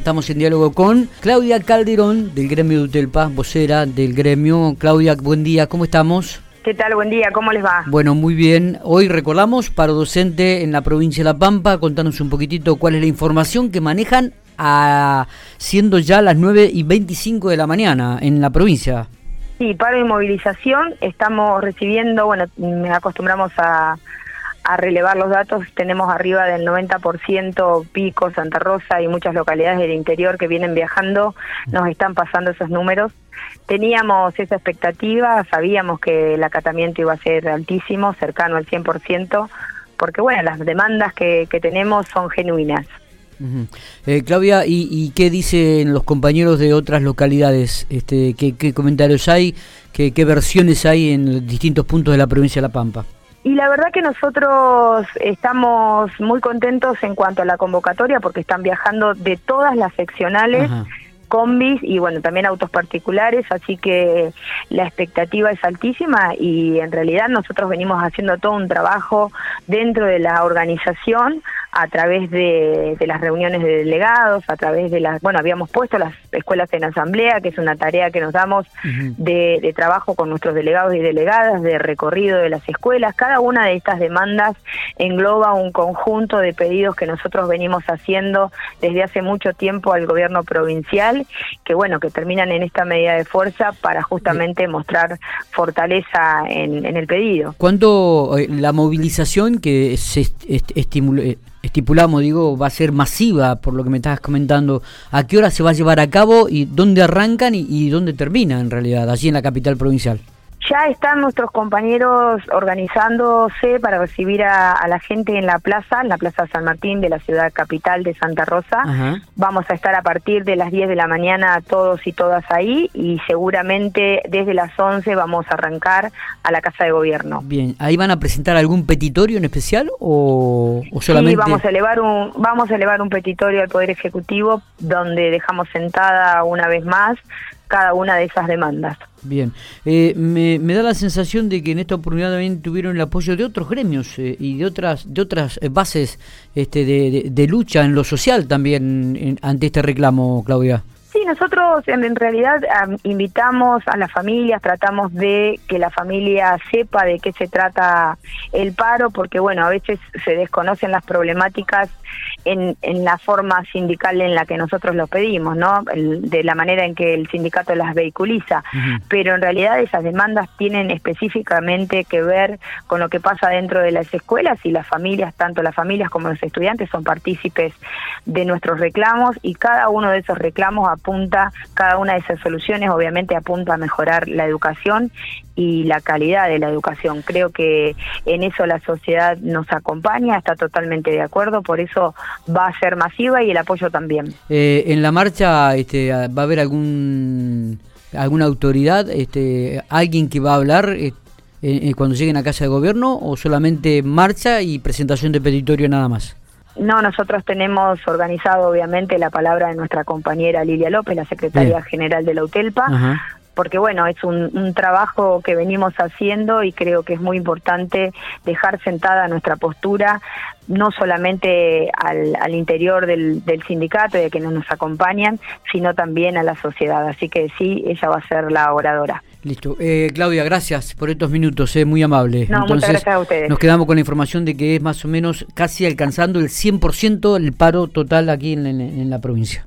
Estamos en diálogo con Claudia Calderón del gremio de Utelpa, vocera del gremio. Claudia, buen día, ¿cómo estamos? ¿Qué tal? Buen día, ¿cómo les va? Bueno, muy bien. Hoy recordamos paro docente en la provincia de La Pampa. Contanos un poquitito cuál es la información que manejan a, siendo ya las 9 y 25 de la mañana en la provincia. Sí, paro y movilización. Estamos recibiendo, bueno, acostumbramos a a relevar los datos, tenemos arriba del 90% Pico, Santa Rosa y muchas localidades del interior que vienen viajando, nos están pasando esos números. Teníamos esa expectativa, sabíamos que el acatamiento iba a ser altísimo, cercano al 100%, porque bueno, las demandas que, tenemos son genuinas. Eh, Claudia, ¿y, qué dicen los compañeros de otras localidades? Este, ¿qué, comentarios hay? ¿Qué, ¿Qué versiones hay en distintos puntos de la provincia de La Pampa? Y la verdad que nosotros estamos muy contentos en cuanto a la convocatoria porque están viajando de todas las seccionales. combis y bueno, también autos particulares, así que la expectativa es altísima y en realidad nosotros venimos haciendo todo un trabajo dentro de la organización a través de, las reuniones de delegados, a través de las, bueno, habíamos puesto las escuelas en asamblea, que es una tarea que nos damos de, trabajo con nuestros delegados y delegadas, de recorrido de las escuelas. Cada una de estas demandas engloba un conjunto de pedidos que nosotros venimos haciendo desde hace mucho tiempo al gobierno provincial, que bueno, que terminan en esta medida de fuerza para justamente mostrar fortaleza en, el pedido. ¿Cuánto eh, la movilización que se estimuló estipulamos, digo, va a ser masiva, por lo que me estabas comentando. ¿A qué hora se va a llevar a cabo y dónde arrancan y, dónde termina en realidad, allí en la capital provincial? Ya están nuestros compañeros organizándose para recibir a, la gente en la plaza, en la Plaza San Martín de la ciudad capital de Santa Rosa. Vamos a estar a partir de las 10 de la mañana todos y todas ahí y seguramente desde las 11 vamos a arrancar a la Casa de Gobierno. Bien, ¿ahí van a presentar algún petitorio en especial o, solamente...? Sí, vamos a, elevar un, vamos a elevar un petitorio al Poder Ejecutivo donde dejamos sentada una vez más cada una de esas demandas. Bien, eh, me, da la sensación de que en esta oportunidad también tuvieron el apoyo de otros gremios eh, y de otras de otras eh, bases este, de, lucha en lo social también ante este reclamo, Claudia. Sí, nosotros en, realidad invitamos a las familias, tratamos de que la familia sepa de qué se trata el paro, porque bueno, a veces se desconocen las problemáticas en, en la forma sindical en la que nosotros lo pedimos, ¿no? de la manera en que el sindicato las vehiculiza. Pero en realidad esas demandas tienen específicamente que ver con lo que pasa dentro de las escuelas y las familias, tanto las familias como los estudiantes, son partícipes de nuestros reclamos y cada uno de esos reclamos apunta, cada una de esas soluciones obviamente apunta a mejorar la educación y la calidad de la educación. Creo que en eso la sociedad nos acompaña, está totalmente de acuerdo, por eso va a ser masiva y el apoyo también. Eh, en la marcha este, va a haber algún alguna autoridad, este, alguien que va a hablar eh, eh, cuando lleguen a casa de gobierno o solamente marcha y presentación de petitorio nada más. No, nosotros tenemos organizado obviamente la palabra de nuestra compañera Lilia López, la secretaria general de la UTELPA, porque bueno, es un, trabajo que venimos haciendo y creo que es muy importante dejar sentada nuestra postura, no solamente al, interior del, sindicato y de quienes nos acompañan, sino también a la sociedad. Así que sí, ella va a ser la oradora. Listo. Eh, Claudia, gracias por estos minutos, eh, muy amable. No, muchas gracias a ustedes. Nos quedamos con la información de que es más o menos casi alcanzando el 100% el paro total aquí en la provincia.